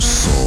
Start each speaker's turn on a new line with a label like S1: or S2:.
S1: Soul.